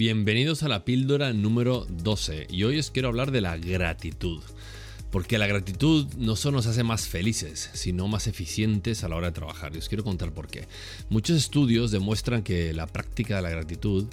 bienvenidos a la píldora número 12 y hoy os quiero hablar de la gratitud. Porque la gratitud no solo nos hace más felices, sino más eficientes a la hora de trabajar. Y os quiero contar por qué. Muchos estudios demuestran que la práctica de la gratitud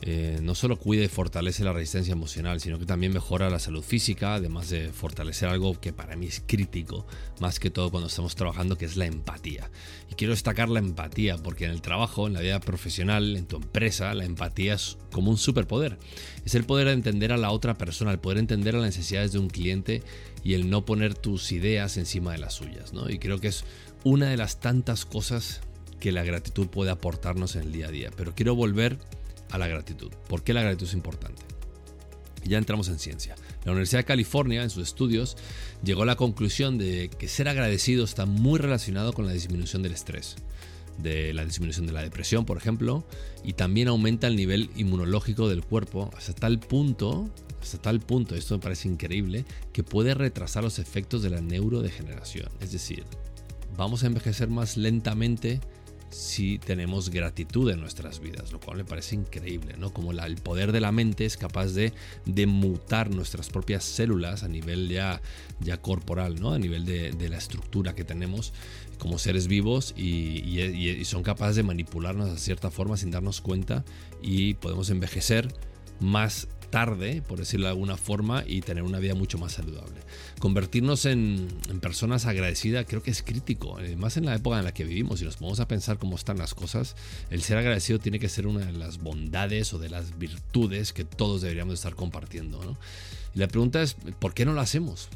eh, no solo cuida y fortalece la resistencia emocional, sino que también mejora la salud física, además de fortalecer algo que para mí es crítico, más que todo cuando estamos trabajando, que es la empatía. Y quiero destacar la empatía, porque en el trabajo, en la vida profesional, en tu empresa, la empatía es como un superpoder. Es el poder de entender a la otra persona, el poder entender a las necesidades de un cliente y el no poner tus ideas encima de las suyas. ¿no? Y creo que es una de las tantas cosas que la gratitud puede aportarnos en el día a día. Pero quiero volver a la gratitud. ¿Por qué la gratitud es importante? ya entramos en ciencia. La Universidad de California, en sus estudios, llegó a la conclusión de que ser agradecido está muy relacionado con la disminución del estrés, de la disminución de la depresión, por ejemplo, y también aumenta el nivel inmunológico del cuerpo hasta tal punto, hasta tal punto, esto me parece increíble, que puede retrasar los efectos de la neurodegeneración. Es decir, vamos a envejecer más lentamente si tenemos gratitud en nuestras vidas, lo cual me parece increíble, ¿no? Como el poder de la mente es capaz de, de, mutar nuestras propias células a nivel ya, ya corporal, ¿no? A nivel de, la estructura que tenemos como seres vivos y, y son capaces de manipularnos de cierta forma sin darnos cuenta y podemos envejecer más tarde, por decirlo de alguna forma, y tener una vida mucho más saludable. Convertirnos en, personas agradecidas creo que es crítico, eh, más en la época en la que vivimos y nos vamos a pensar cómo están las cosas. El ser agradecido tiene que ser una de las bondades o de las virtudes que todos deberíamos estar compartiendo. Y la pregunta es, ¿por qué no lo hacemos?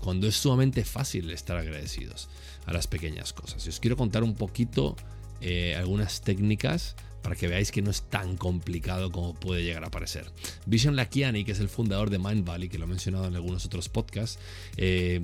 Cuando es sumamente fácil estar agradecidos a las pequeñas cosas. Y os quiero contar un poquito eh, algunas técnicas para que veáis que no es tan complicado como puede llegar a parecer. Vision Lakiani, que es el fundador de Mind Valley, que lo he mencionado en algunos otros podcasts, eh,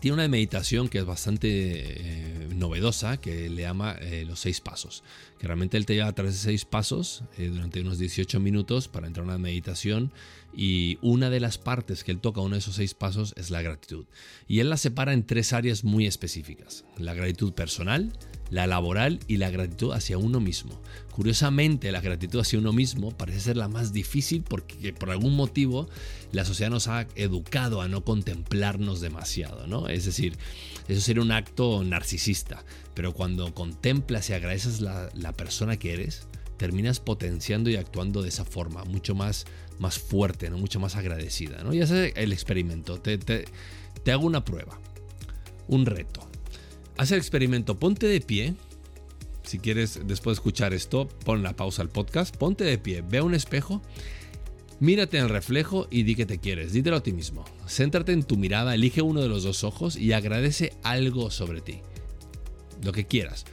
tiene una meditación que es bastante eh, novedosa, que le llama eh, los seis pasos. Que realmente él te lleva a través de seis pasos durante unos 18 minutos para entrar a una meditación. Y una de las partes que él toca, uno de esos seis pasos, es la gratitud. Y él la separa en tres áreas muy específicas. La gratitud personal, la laboral y la gratitud hacia uno mismo. Curiosamente, la gratitud hacia uno mismo parece ser la más difícil porque por algún motivo la sociedad nos ha educado a no contemplarnos demasiado, ¿no? Es decir, eso sería un acto narcisista, pero cuando contemplas y agradeces la, la persona que eres, terminas potenciando y actuando de esa forma, mucho más, más fuerte, ¿no? mucho más agradecida. ¿no? Y ese es el experimento. Te, te, te hago una prueba, un reto. Haz el experimento, ponte de pie. Si quieres, después de escuchar esto, pon la pausa al podcast, ponte de pie, ve a un espejo, mírate en el reflejo y di que te quieres, dítelo a ti mismo. Céntrate en tu mirada, elige uno de los dos ojos y agradece algo sobre ti. Lo que quieras.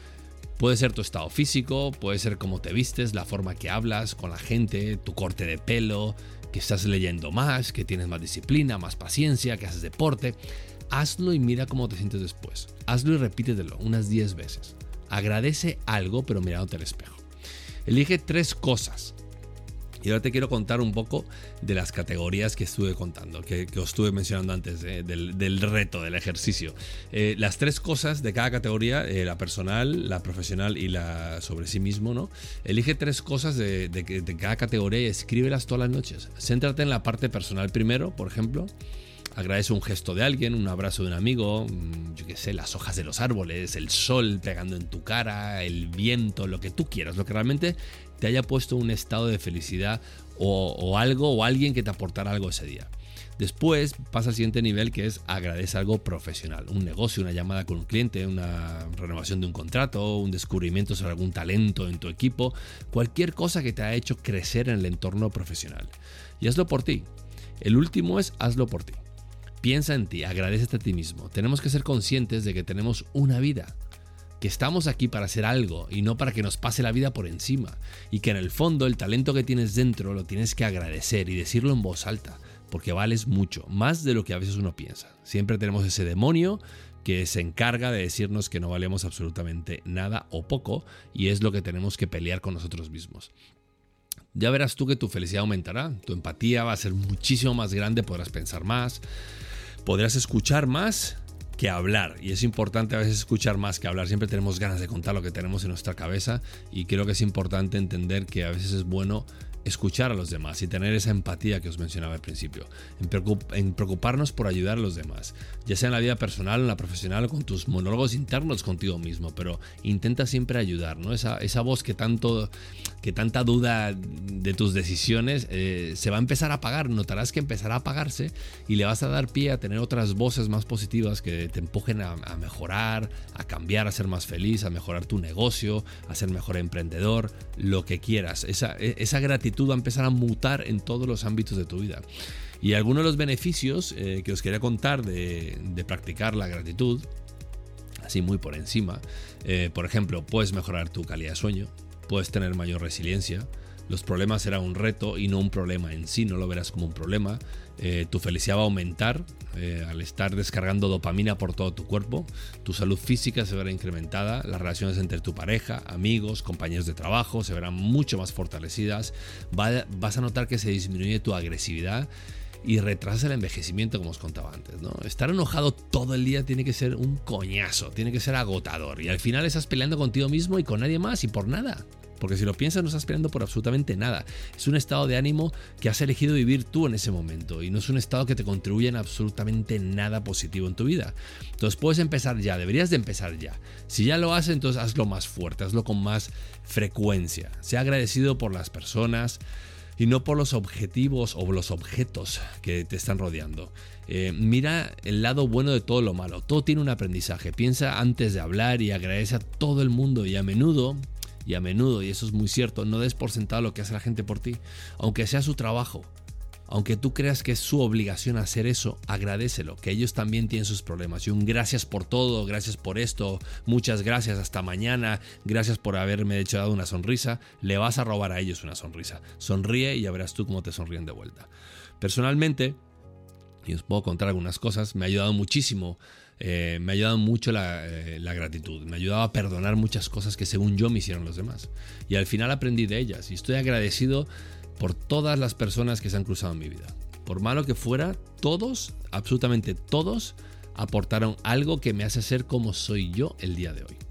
Puede ser tu estado físico, puede ser cómo te vistes, la forma que hablas con la gente, tu corte de pelo, que estás leyendo más, que tienes más disciplina, más paciencia, que haces deporte. Hazlo y mira cómo te sientes después. Hazlo y repítetelo unas 10 veces. Agradece algo pero mirándote al espejo. Elige tres cosas. Y ahora te quiero contar un poco de las categorías que estuve contando, que, os estuve mencionando antes del, reto, del ejercicio. Eh, las tres cosas de cada categoría, eh, la personal, la profesional y la sobre sí mismo, ¿no? Elige tres cosas de, de cada categoría y escríbelas todas las noches. Céntrate en la parte personal primero, por ejemplo agradece un gesto de alguien, un abrazo de un amigo, mm, yo qué sé, las hojas de los árboles, el sol pegando en tu cara, el viento, lo que tú quieras, lo que realmente te haya puesto un estado de felicidad o, algo o alguien que te aportara algo ese día. Después pasa al siguiente nivel que es agradece algo profesional, un negocio, una llamada con un cliente, una renovación de un contrato, un descubrimiento sobre algún talento en tu equipo, cualquier cosa que te haya hecho crecer en el entorno profesional. Y hazlo por ti. El último es hazlo por ti. Piensa en ti, agradecete a ti mismo. Tenemos que ser conscientes de que tenemos una vida, que estamos aquí para hacer algo y no para que nos pase la vida por encima, y que en el fondo el talento que tienes dentro lo tienes que agradecer y decirlo en voz alta, porque vales mucho, más de lo que a veces uno piensa. Siempre tenemos ese demonio que se encarga de decirnos que no valemos absolutamente nada o poco, y es lo que tenemos que pelear con nosotros mismos. Ya verás tú que tu felicidad aumentará, tu empatía va a ser muchísimo más grande, podrás pensar más, podrás escuchar más que hablar. Y es importante a veces escuchar más que hablar. Siempre tenemos ganas de contar lo que tenemos en nuestra cabeza y creo que es importante entender que a veces es bueno escuchar a los demás y tener esa empatía que os mencionaba al principio, en, preocuparnos por ayudar a los demás, ya sea en la vida personal, en la profesional con tus monólogos internos contigo mismo, pero intenta siempre ayudar, ¿no? Esa, esa voz que tanto, que tanta duda de tus decisiones eh, se va a empezar a apagar, notarás que empezará a apagarse y le vas a dar pie a tener otras voces más positivas que te empujen a, a mejorar, a cambiar, a ser más feliz, a mejorar tu negocio, a ser mejor emprendedor, lo que quieras. Esa, e, esa gratitud va a empezar a mutar en todos los ámbitos de tu vida. Y algunos de los beneficios eh, que os quería contar de, practicar la gratitud, así muy por encima, eh, por ejemplo, puedes mejorar tu calidad de sueño, puedes tener mayor resiliencia, los problemas serán un reto y no un problema en sí, no lo verás como un problema. Eh, tu felicidad va a aumentar eh, al estar descargando dopamina por todo tu cuerpo. Tu salud física se verá incrementada. Las relaciones entre tu pareja, amigos, compañeros de trabajo se verán mucho más fortalecidas. vas a notar que se disminuye tu agresividad y retrasa el envejecimiento, como os contaba antes. ¿no? Estar enojado todo el día tiene que ser un coñazo, tiene que ser agotador. Y al final estás peleando contigo mismo y con nadie más y por nada. Porque si lo piensas, no estás peleando por absolutamente nada. Es un estado de ánimo que has elegido vivir tú en ese momento y no es un estado que te contribuye en absolutamente nada positivo en tu vida. Entonces puedes empezar ya, deberías de empezar ya. Si ya lo haces, entonces hazlo más fuerte, hazlo con más frecuencia. Sea agradecido por las personas y no por los objetivos o los objetos que te están rodeando. Eh, mira el lado bueno de todo lo malo. Todo tiene un aprendizaje. Piensa antes de hablar y agradece a todo el mundo y a menudo y a menudo, y eso es muy cierto, no des por sentado lo que hace la gente por ti, aunque sea su trabajo. Aunque tú creas que es su obligación hacer eso, agradecelo, que ellos también tienen sus problemas. Y un gracias por todo, gracias por esto, muchas gracias, hasta mañana, gracias por haberme hecho dado una sonrisa, le vas a robar a ellos una sonrisa. Sonríe y ya verás tú cómo te sonríen de vuelta. Personalmente, y os puedo contar algunas cosas, me ha ayudado muchísimo eh, me ha ayudado mucho eh, la, gratitud, me ha ayudado a perdonar muchas cosas que según yo me hicieron los demás. Y al final aprendí de ellas y estoy agradecido por todas las personas que se han cruzado en mi vida. Por malo que fuera, todos, absolutamente todos, aportaron algo que me hace ser como soy yo el día de hoy.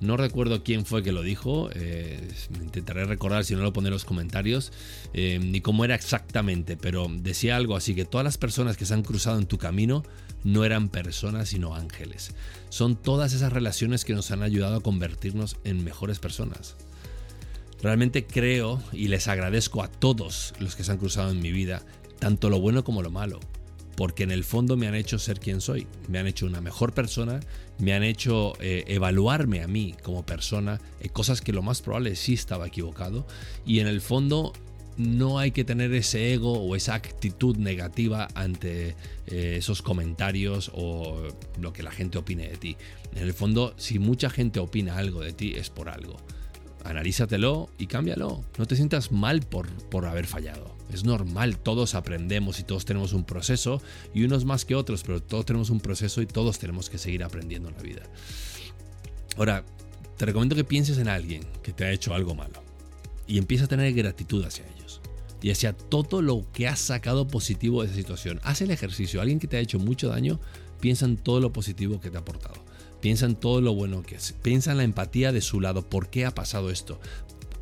No recuerdo quién fue que lo dijo, eh, intentaré recordar si no lo pone en los comentarios, ni cómo era exactamente, pero decía algo así que todas las personas que se han cruzado en tu camino no eran personas sino ángeles. Son todas esas relaciones que nos han ayudado a convertirnos en mejores personas. Realmente creo y les agradezco a todos los que se han cruzado en mi vida, tanto lo bueno como lo malo, porque en el fondo me han hecho ser quien soy, me han hecho una mejor persona, me han hecho eh, evaluarme a mí como persona, eh, cosas que lo más probable sí estaba equivocado, y en el fondo no hay que tener ese ego o esa actitud negativa ante eh, esos comentarios o lo que la gente opine de ti. En el fondo, si mucha gente opina algo de ti, es por algo. Analízatelo y cámbialo. No te sientas mal por, por haber fallado. Es normal, todos aprendemos y todos tenemos un proceso, y unos más que otros, pero todos tenemos un proceso y todos tenemos que seguir aprendiendo en la vida. Ahora, te recomiendo que pienses en alguien que te ha hecho algo malo y empieza a tener gratitud hacia ellos y hacia todo lo que has sacado positivo de esa situación. Haz el ejercicio. Alguien que te ha hecho mucho daño, piensa en todo lo positivo que te ha aportado. Piensa en todo lo bueno que es. Piensa en la empatía de su lado. ¿Por qué ha pasado esto?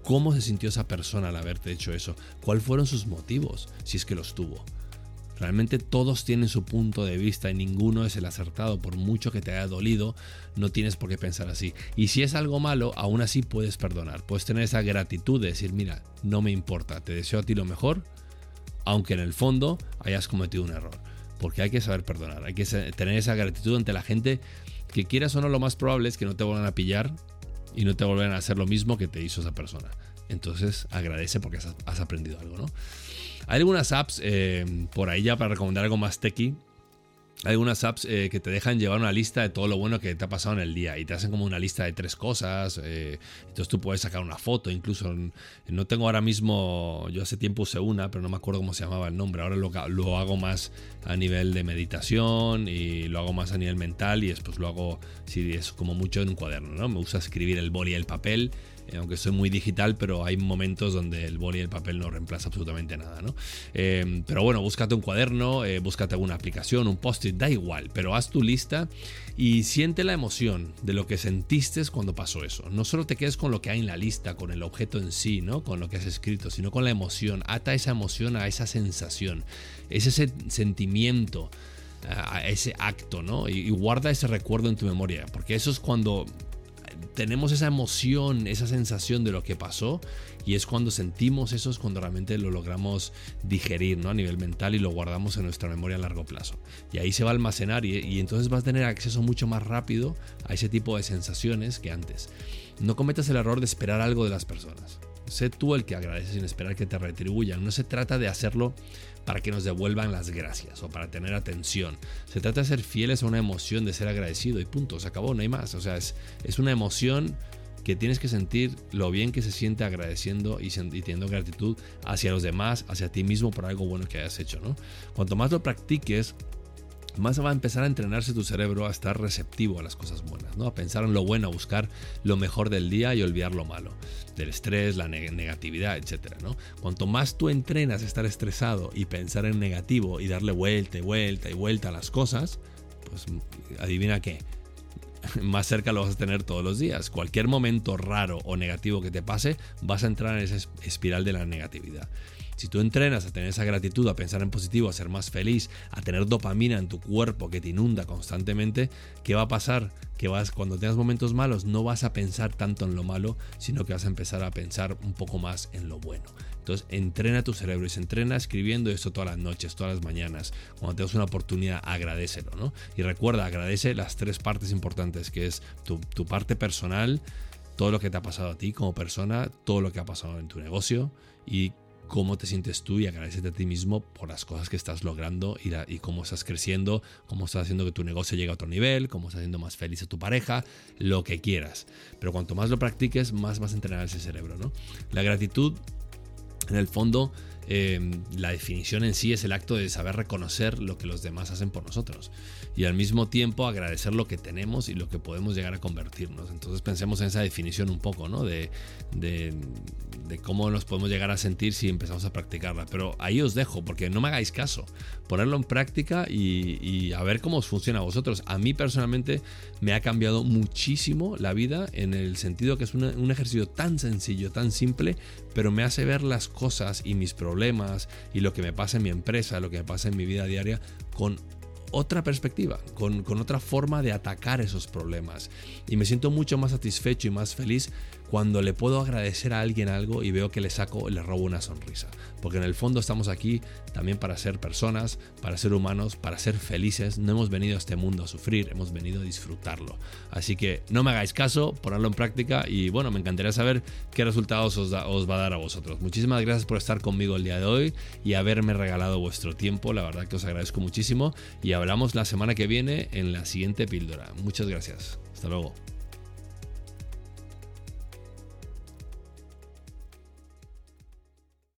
¿Cómo se sintió esa persona al haberte hecho eso? ¿Cuáles fueron sus motivos? Si es que los tuvo. Realmente todos tienen su punto de vista y ninguno es el acertado. Por mucho que te haya dolido, no tienes por qué pensar así. Y si es algo malo, aún así puedes perdonar. Puedes tener esa gratitud de decir, mira, no me importa, te deseo a ti lo mejor, aunque en el fondo hayas cometido un error. Porque hay que saber perdonar, hay que tener esa gratitud ante la gente que quieras o no, lo más probable es que no te vuelvan a pillar y no te vuelvan a hacer lo mismo que te hizo esa persona. Entonces agradece porque has aprendido algo, ¿no? Hay algunas apps eh, por ahí ya para recomendar algo más techy. Hay algunas apps eh, que te dejan llevar una lista de todo lo bueno que te ha pasado en el día y te hacen como una lista de tres cosas. Eh, entonces tú puedes sacar una foto, incluso. No tengo ahora mismo, yo hace tiempo usé una, pero no me acuerdo cómo se llamaba el nombre. Ahora lo, lo hago más a nivel de meditación y lo hago más a nivel mental y después lo hago, si es como mucho en un cuaderno, ¿no? Me gusta escribir el boli y el papel aunque soy muy digital, pero hay momentos donde el boli y el papel no reemplaza absolutamente nada, ¿no? Eh, pero bueno, búscate un cuaderno, búscate alguna aplicación, un post-it, da igual, pero haz tu lista y siente la emoción de lo que sentiste cuando pasó eso. No solo te quedes con lo que hay en la lista, con el objeto en sí, ¿no? Con lo que has escrito, sino con la emoción. Ata esa emoción a esa sensación, es ese sentimiento, a ese acto, ¿no? Y, guarda ese recuerdo en tu memoria, porque eso es cuando tenemos esa emoción, esa sensación de lo que pasó y es cuando sentimos eso, es cuando realmente lo logramos digerir ¿no? a nivel mental y lo guardamos en nuestra memoria a largo plazo. Y ahí se va a almacenar y, y entonces vas a tener acceso mucho más rápido a ese tipo de sensaciones que antes. No cometas el error de esperar algo de las personas. Sé tú el que agradece sin esperar que te retribuyan. No se trata de hacerlo para que nos devuelvan las gracias o para tener atención. Se trata de ser fieles a una emoción de ser agradecido y punto, se acabó, no hay más. O sea, es, es una emoción que tienes que sentir lo bien que se siente agradeciendo y, teniendo gratitud hacia los demás, hacia ti mismo por algo bueno que hayas hecho. ¿no? Cuanto más lo practiques, más va a empezar a entrenarse tu cerebro a estar receptivo a las cosas buenas, ¿no? a pensar en lo bueno, a buscar lo mejor del día y olvidar lo malo, del estrés, la negatividad, etc. ¿no? Cuanto más tú entrenas a estar estresado y pensar en negativo y darle vuelta y vuelta y vuelta a las cosas, pues adivina qué, más cerca lo vas a tener todos los días. Cualquier momento raro o negativo que te pase, vas a entrar en esa espiral de la negatividad. Si tú entrenas a tener esa gratitud, a pensar en positivo, a ser más feliz, a tener dopamina en tu cuerpo que te inunda constantemente, ¿qué va a pasar? Que vas, cuando tengas momentos malos, no vas a pensar tanto en lo malo, sino que vas a empezar a pensar un poco más en lo bueno. Entonces, entrena tu cerebro y se entrena escribiendo esto todas las noches, todas las mañanas. Cuando tengas una oportunidad, agradecelo, ¿no? Y recuerda, agradece las tres partes importantes, que es tu, parte personal, todo lo que te ha pasado a ti como persona, todo lo que ha pasado en tu negocio y cómo te sientes tú y agradecete a ti mismo por las cosas que estás logrando y, cómo estás creciendo, cómo estás haciendo que tu negocio llegue a otro nivel, cómo estás haciendo más feliz a tu pareja, lo que quieras. Pero cuanto más lo practiques, más vas a entrenar ese cerebro, ¿no? La gratitud, en el fondo, Em, la definición en sí es el acto de saber reconocer lo que los demás hacen por nosotros y al mismo tiempo agradecer lo que tenemos y lo que podemos llegar a convertirnos. Entonces pensemos en esa definición un poco, ¿no? De, de, cómo nos podemos llegar a sentir si empezamos a practicarla. Pero ahí os dejo, porque no me hagáis caso. Ponerlo en práctica y, a ver cómo os funciona a vosotros. A mí personalmente me ha cambiado muchísimo la vida en el sentido que es un ejercicio tan sencillo, tan simple, pero me hace ver las cosas y mis problemas y lo que me pasa en mi empresa, lo que me pasa en mi vida diaria con otra perspectiva, con, con, otra forma de atacar esos problemas. Y me siento mucho más satisfecho y más feliz cuando le puedo agradecer a alguien algo y veo que le saco, le robo una sonrisa. Porque en el fondo estamos aquí también para ser personas, para ser humanos, para ser felices. No hemos venido a este mundo a sufrir, hemos venido a disfrutarlo. Así que no me hagáis caso, ponerlo en práctica y bueno, me encantaría saber qué resultados os, os va a dar a vosotros. Muchísimas gracias por estar conmigo el día de hoy y haberme regalado vuestro tiempo. La verdad que os agradezco muchísimo y hablamos la semana que viene en la siguiente píldora. Muchas gracias. Hasta luego.